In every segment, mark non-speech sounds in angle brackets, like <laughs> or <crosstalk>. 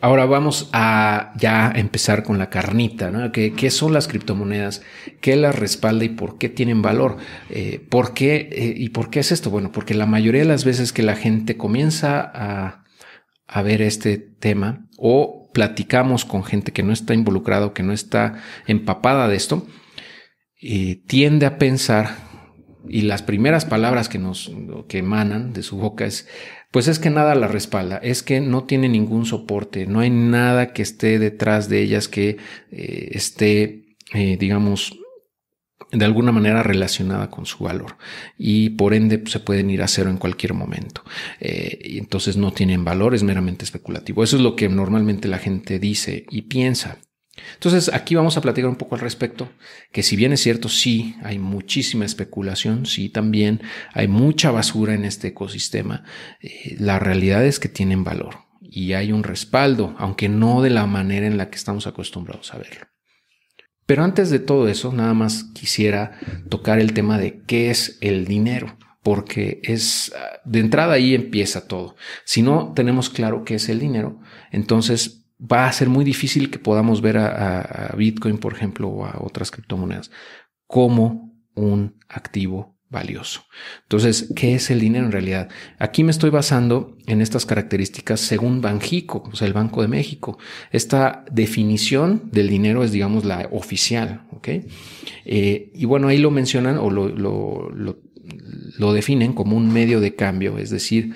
Ahora vamos a ya empezar con la carnita, ¿no? ¿Qué, son las criptomonedas? ¿Qué las respalda y por qué tienen valor? Eh, ¿Por qué eh, y por qué es esto? Bueno, porque la mayoría de las veces que la gente comienza a, a ver este tema o platicamos con gente que no está involucrado, que no está empapada de esto, eh, tiende a pensar y las primeras palabras que nos que emanan de su boca es pues es que nada la respalda, es que no tiene ningún soporte, no hay nada que esté detrás de ellas que eh, esté, eh, digamos, de alguna manera relacionada con su valor y por ende pues, se pueden ir a cero en cualquier momento. Eh, y entonces no tienen valor, es meramente especulativo. Eso es lo que normalmente la gente dice y piensa. Entonces aquí vamos a platicar un poco al respecto, que si bien es cierto, sí, hay muchísima especulación, sí, también hay mucha basura en este ecosistema, eh, la realidad es que tienen valor y hay un respaldo, aunque no de la manera en la que estamos acostumbrados a verlo. Pero antes de todo eso, nada más quisiera tocar el tema de qué es el dinero porque es de entrada ahí empieza todo. Si no tenemos claro qué es el dinero, entonces va a ser muy difícil que podamos ver a, Bitcoin, por ejemplo, o a otras criptomonedas como un activo valioso. Entonces, ¿qué es el dinero en realidad? Aquí me estoy basando en estas características según Banjico, o sea, el Banco de México. Esta definición del dinero es, digamos, la oficial, ¿ok? Eh, y bueno, ahí lo mencionan o lo, lo, lo definen como un medio de cambio, es decir,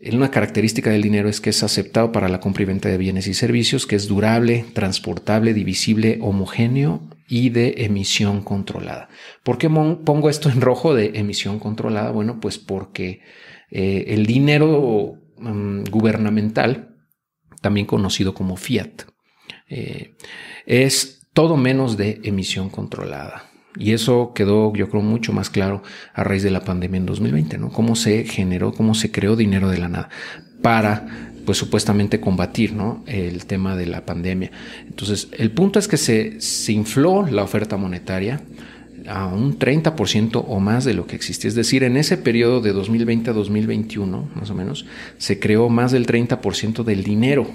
una característica del dinero es que es aceptado para la compra y venta de bienes y servicios, que es durable, transportable, divisible, homogéneo y de emisión controlada. ¿Por qué pongo esto en rojo de emisión controlada? Bueno, pues porque eh, el dinero mm, gubernamental, también conocido como fiat, eh, es todo menos de emisión controlada. Y eso quedó, yo creo, mucho más claro a raíz de la pandemia en 2020, ¿no? Cómo se generó, cómo se creó dinero de la nada para, pues supuestamente combatir, ¿no? El tema de la pandemia. Entonces, el punto es que se, se infló la oferta monetaria a un 30% o más de lo que existía. Es decir, en ese periodo de 2020 a 2021, más o menos, se creó más del 30% del dinero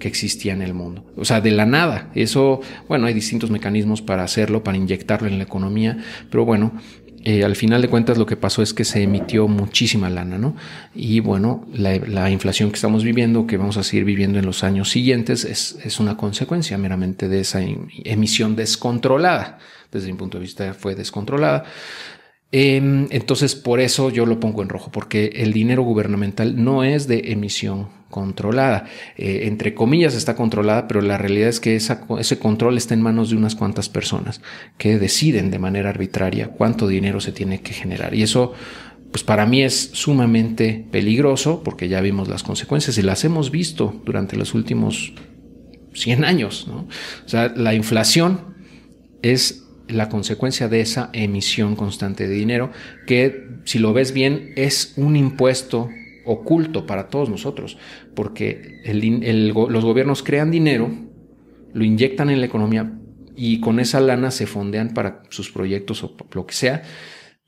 que existía en el mundo. O sea, de la nada. Eso, bueno, hay distintos mecanismos para hacerlo, para inyectarlo en la economía, pero bueno, eh, al final de cuentas lo que pasó es que se emitió muchísima lana, ¿no? Y bueno, la, inflación que estamos viviendo, que vamos a seguir viviendo en los años siguientes, es, es una consecuencia meramente de esa emisión descontrolada. Desde mi punto de vista fue descontrolada. Em, entonces, por eso yo lo pongo en rojo, porque el dinero gubernamental no es de emisión controlada. Eh, entre comillas está controlada, pero la realidad es que ese control está en manos de unas cuantas personas que deciden de manera arbitraria cuánto dinero se tiene que generar. Y eso, pues para mí es sumamente peligroso, porque ya vimos las consecuencias y las hemos visto durante los últimos 100 años. O sea, la inflación es la consecuencia de esa emisión constante de dinero, que si lo ves bien es un impuesto oculto para todos nosotros, porque los gobiernos crean dinero, lo inyectan en la economía y con esa lana se fondean para sus proyectos o lo que sea,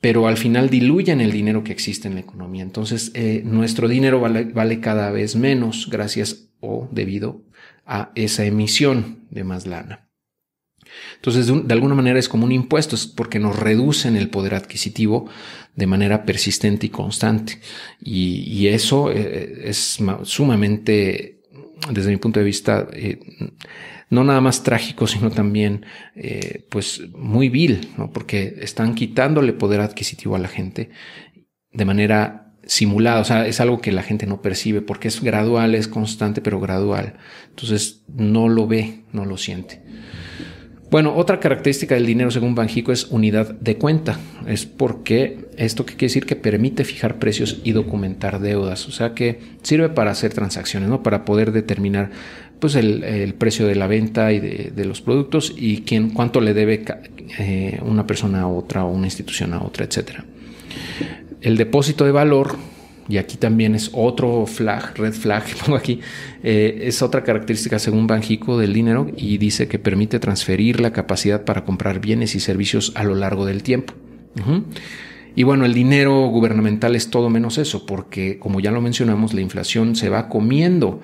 pero al final diluyen el dinero que existe en la economía. Entonces, eh, nuestro dinero vale, vale cada vez menos gracias o debido a esa emisión de más lana. Entonces, de, alguna manera es como un impuesto, es porque nos reducen el poder adquisitivo de manera persistente y constante. Y, eso eh, es sumamente, desde mi punto de vista, eh, no nada más trágico, sino también, eh, pues, muy vil, porque están quitándole poder adquisitivo a la gente de manera simulada, o sea, es algo que la gente no percibe porque es gradual, es constante, pero gradual. Entonces no lo ve, no lo siente. Bueno, otra característica del dinero según Banjico es unidad de cuenta. Es porque esto que quiere decir que permite fijar precios y documentar deudas. O sea que sirve para hacer transacciones, ¿no? Para poder determinar pues el, precio de la venta y de, los productos y quién, cuánto le debe eh, una persona a otra o una institución a otra, etcétera. El depósito de valor y aquí también es otro flag, red flag <laughs> pongo aquí, eh, es otra característica según Banjico del dinero y dice que permite transferir la capacidad para comprar bienes y servicios a lo largo del tiempo. Y bueno, el dinero gubernamental es todo menos eso, porque como ya lo mencionamos, la inflación se va comiendo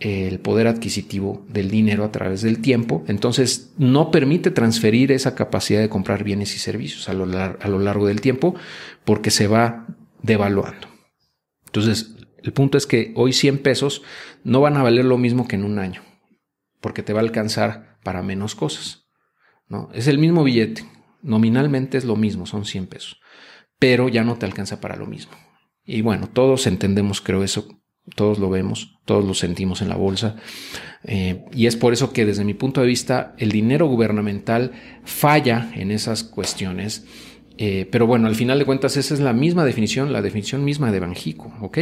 el poder adquisitivo del dinero a través del tiempo, entonces no permite transferir esa capacidad de comprar bienes y servicios a lo largo del tiempo porque se va devaluando. Entonces, el punto es que hoy 100 pesos no van a valer lo mismo que en un año, porque te va a alcanzar para menos cosas. ¿no? Es el mismo billete, nominalmente es lo mismo, son 100 pesos, pero ya no te alcanza para lo mismo. Y bueno, todos entendemos, creo eso, todos lo vemos, todos lo sentimos en la bolsa. Eh, y es por eso que desde mi punto de vista el dinero gubernamental falla en esas cuestiones. Eh, pero bueno, al final de cuentas esa es la misma definición, la definición misma de Banjico, ¿ok?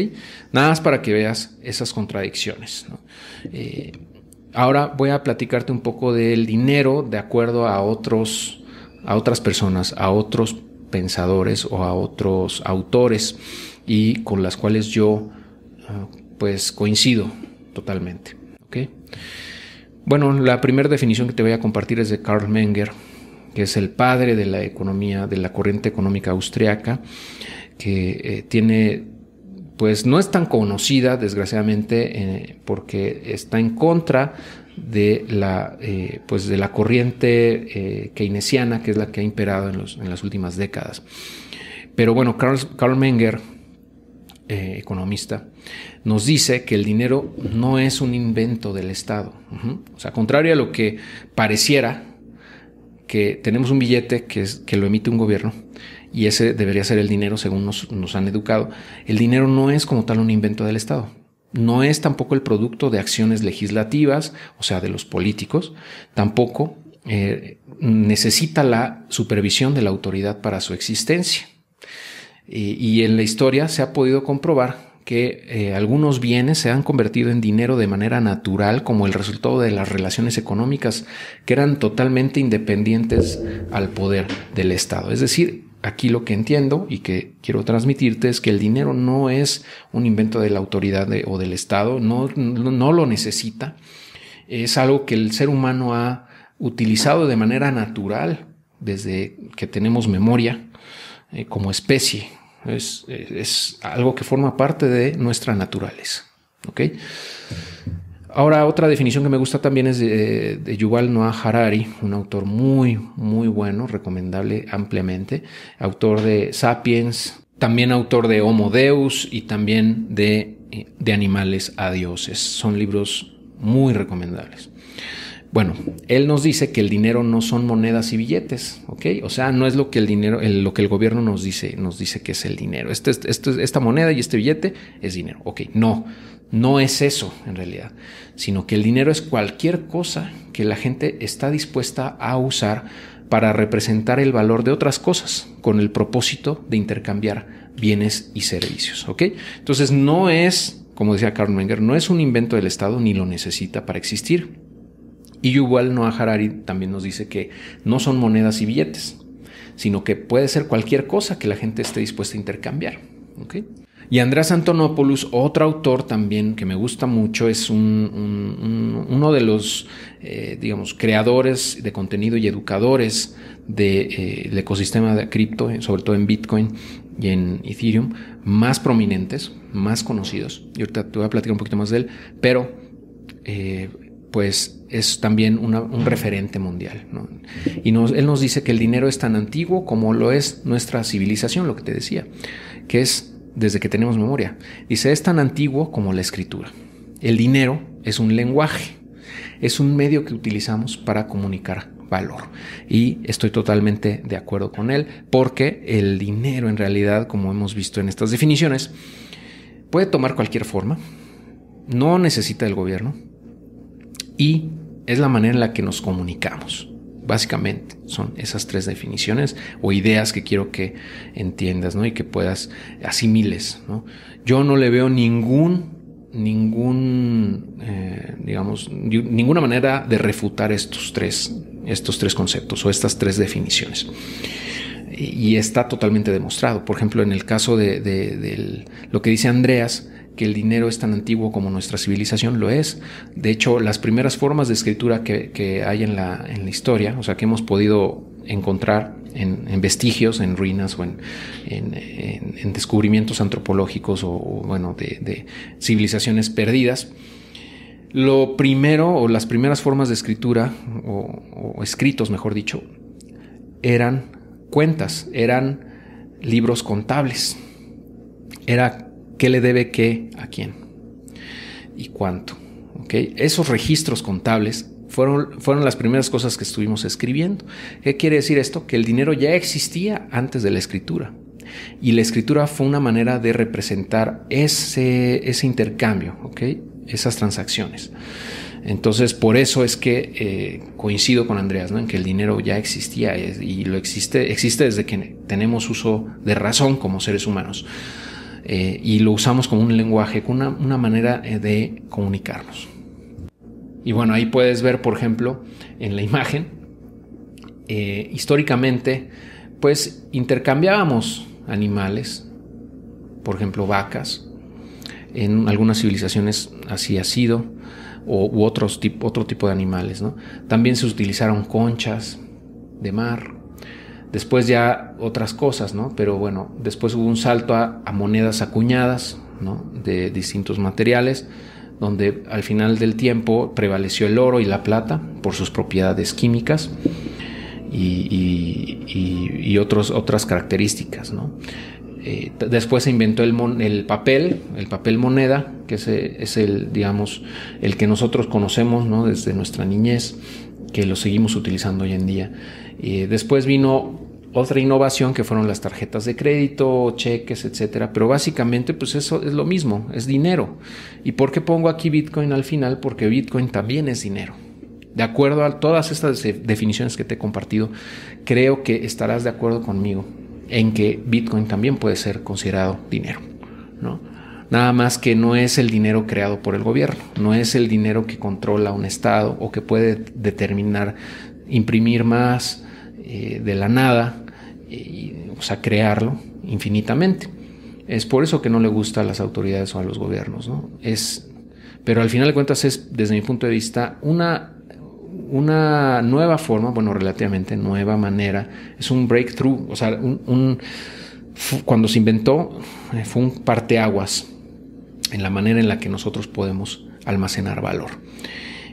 Nada más para que veas esas contradicciones. Eh, ahora voy a platicarte un poco del dinero de acuerdo a otros, a otras personas, a otros pensadores o a otros autores y con las cuales yo ah, pues coincido totalmente. ¿okay? Bueno, la primera definición que te voy a compartir es de Karl Menger, que es el padre de la economía, de la corriente económica austriaca, que eh, tiene, pues no es tan conocida, desgraciadamente, eh, porque está en contra de la, eh, pues de la corriente keynesiana, que es la que ha imperado en, los, en las últimas décadas. Pero bueno, Karl, Menger economista, nos dice que el dinero no es un invento del Estado. O sea, contrario a lo que pareciera, que tenemos un billete que, es, que lo emite un gobierno y ese debería ser el dinero según nos, han educado, el dinero no es como tal un invento del Estado. No es tampoco el producto de acciones legislativas, o sea, de los políticos, tampoco eh, necesita la supervisión de la autoridad para su existencia. Y, en la historia se ha podido comprobar que eh, algunos bienes se han convertido en dinero de manera natural como el resultado de las relaciones económicas que eran totalmente independientes al poder del Estado. Es decir, aquí lo que entiendo y que quiero transmitirte es que el dinero no es un invento de la autoridad o del Estado, no, no lo necesita, es algo que el ser humano ha utilizado de manera natural desde que tenemos memoria eh, como especie. Es, es, algo que forma parte de nuestra naturaleza. Ahora, otra definición que me gusta también es de, de, Yuval Noah Harari, un autor muy, muy bueno, recomendable ampliamente, autor de Sapiens, también autor de Homo Deus y también de, de Animales a Dioses. Son libros muy recomendables. Bueno, él nos dice que el dinero no son monedas y billetes, ¿ok? O sea, no es lo que el dinero, lo que el gobierno nos dice, nos dice que es el dinero. Este, este, esta moneda y este billete es dinero, ¿ok? No, no es eso en realidad, sino que el dinero es cualquier cosa que la gente está dispuesta a usar para representar el valor de otras cosas con el propósito de intercambiar bienes y servicios, ¿ok? Entonces no es, como decía Karl Menger, no es un invento del Estado ni lo necesita para existir y Yuval Noah Harari también nos dice que no son monedas y billetes, sino que puede ser cualquier cosa que la gente esté dispuesta a intercambiar. Y Andrés Antonopoulos, otro autor también que me gusta mucho, es uno de los, eh, digamos, creadores de contenido y educadores del eh, ecosistema de cripto, eh, sobre todo en Bitcoin y en Ethereum, más prominentes, más conocidos. Y ahorita te voy a platicar un poquito más de él, pero pues es también un referente mundial. Y él nos dice que el dinero es tan antiguo como lo es nuestra civilización, lo que te decía, que es desde que tenemos memoria. Dice, es tan antiguo como la escritura. El dinero es un lenguaje, es un medio que utilizamos para comunicar valor. Y estoy totalmente de acuerdo con él, porque el dinero en realidad, como hemos visto en estas definiciones, puede tomar cualquier forma, no necesita el gobierno, y es la manera en la que nos comunicamos. Básicamente son esas tres definiciones o ideas que quiero que entiendas ¿no? y que puedas asimiles. ¿no? Yo no le veo ningún, ningún, eh, digamos, ninguna manera de refutar estos tres, estos tres conceptos o estas tres definiciones y está totalmente demostrado. Por ejemplo, en el caso de, lo que dice Andreas, que el dinero es tan antiguo como nuestra civilización, lo es. De hecho, las primeras formas de escritura que, hay en la, en la, historia, o sea, que hemos podido encontrar en, vestigios, en ruinas o en, en descubrimientos antropológicos o, bueno, de, civilizaciones perdidas, Lo primero, o las primeras formas de escritura, o, o escritos, mejor dicho, eran cuentas, eran libros contables. Era qué le debe qué a quién y cuánto. ¿okay? Esos registros contables fueron, fueron las primeras cosas que estuvimos escribiendo. ¿Qué quiere decir esto? Que el dinero ya existía antes de la escritura. Y la escritura fue una manera de representar ese, ese intercambio, ¿okay? esas transacciones. Entonces, por eso es que eh, coincido con Andreas, ¿no? En que el dinero ya existía y lo existe, existe desde que tenemos uso de razón como seres humanos. Eh, y lo usamos como un lenguaje, como una, manera eh, de comunicarnos. Y bueno, ahí puedes ver, por ejemplo, en la imagen, eh, históricamente, pues intercambiábamos animales, por ejemplo, vacas. En algunas civilizaciones así ha sido, o, u otros, otro tipo de animales. ¿no? También se utilizaron conchas de mar, Después ya otras cosas, ¿no? Pero bueno, después hubo un salto a, monedas acuñadas, ¿no? De distintos materiales, donde al final del tiempo prevaleció el oro y la plata por sus propiedades químicas y, otros, otras características, ¿no? Eh, después se inventó el, el, papel, el papel moneda, que es, es, el, digamos, el que nosotros conocemos ¿no? desde nuestra niñez, que lo seguimos utilizando hoy en día. y después vino otra innovación que fueron las tarjetas de crédito, cheques, etcétera. Pero básicamente, pues eso es lo mismo, es dinero. ¿Y por qué pongo aquí Bitcoin al final? Porque Bitcoin también es dinero. De acuerdo a todas estas definiciones que te he compartido, creo que estarás de acuerdo conmigo en que Bitcoin también puede ser considerado dinero, ¿no? Nada más que no es el dinero creado por el gobierno, no es el dinero que controla un Estado o que puede determinar imprimir más eh, de la nada o sea, crearlo infinitamente. Es por eso que no le gusta a las autoridades o a los gobiernos, ¿no? Es, pero al final de cuentas es, desde mi punto de vista, una, una nueva forma, bueno, relativamente nueva manera, es un breakthrough, o sea, un, cuando se inventó eh, fue un parteaguas en la manera en la que nosotros podemos almacenar valor.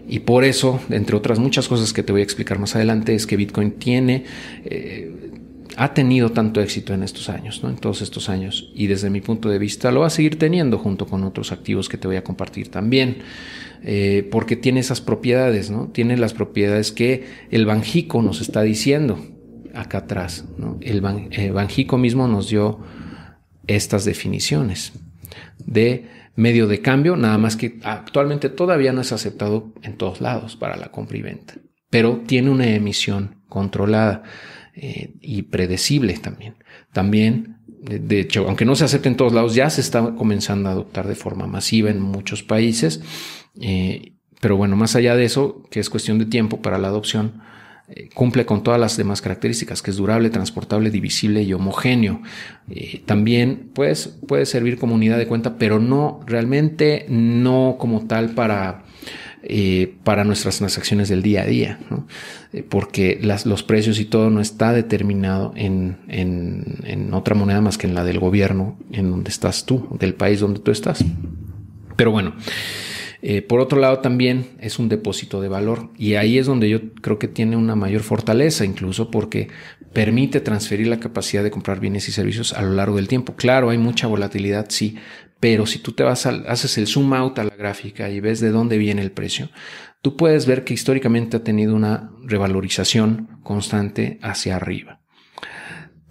Y por eso, entre otras muchas cosas que te voy a explicar más adelante, es que Bitcoin tiene eh, ha tenido tanto éxito en estos años, ¿no? en todos estos años, y desde mi punto de vista lo va a seguir teniendo junto con otros activos que te voy a compartir también, eh, porque tiene esas propiedades, ¿no? tiene las propiedades que el Banjico nos está diciendo acá atrás. ¿no? El eh, Banjico mismo nos dio estas definiciones de medio de cambio, nada más que actualmente todavía no es aceptado en todos lados para la compra y venta, pero tiene una emisión controlada. Eh, y predecible también. También, de hecho, aunque no se acepte en todos lados, ya se está comenzando a adoptar de forma masiva en muchos países. Eh, pero bueno, más allá de eso, que es cuestión de tiempo para la adopción, eh, cumple con todas las demás características, que es durable, transportable, divisible y homogéneo. también pues, puede servir como unidad de cuenta, pero no realmente no como tal para eh, para nuestras transacciones del día a día, eh, porque los precios y todo no está determinado en, otra moneda más que en la del gobierno, en donde estás tú, del país donde tú estás. Pero bueno, eh, por otro lado también es un depósito de valor y ahí es donde yo creo que tiene una mayor fortaleza, incluso porque permite transferir la capacidad de comprar bienes y servicios a lo largo del tiempo. Claro, hay mucha volatilidad, sí, pero si tú te vas a, haces el zoom out a la gráfica y ves de dónde viene el precio, tú puedes ver que históricamente ha tenido una revalorización constante hacia arriba.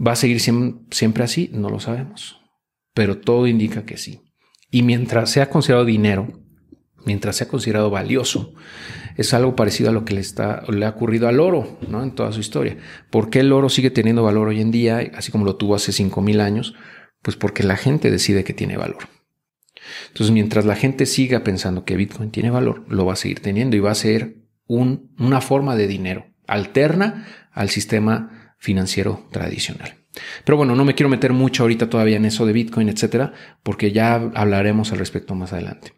¿Va a seguir siempre así? No lo sabemos, pero todo indica que sí. Y mientras sea considerado dinero, mientras sea considerado valioso, es algo parecido a lo que le, está, le ha ocurrido al oro ¿no? en toda su historia. ¿Por qué el oro sigue teniendo valor hoy en día, así como lo tuvo hace 5.000 años? Pues porque la gente decide que tiene valor. Entonces, mientras la gente siga pensando que Bitcoin tiene valor, lo va a seguir teniendo y va a ser una forma de dinero alterna al sistema financiero tradicional. Pero bueno, no me quiero meter mucho ahorita todavía en eso de Bitcoin, etcétera, porque ya hablaremos al respecto más adelante.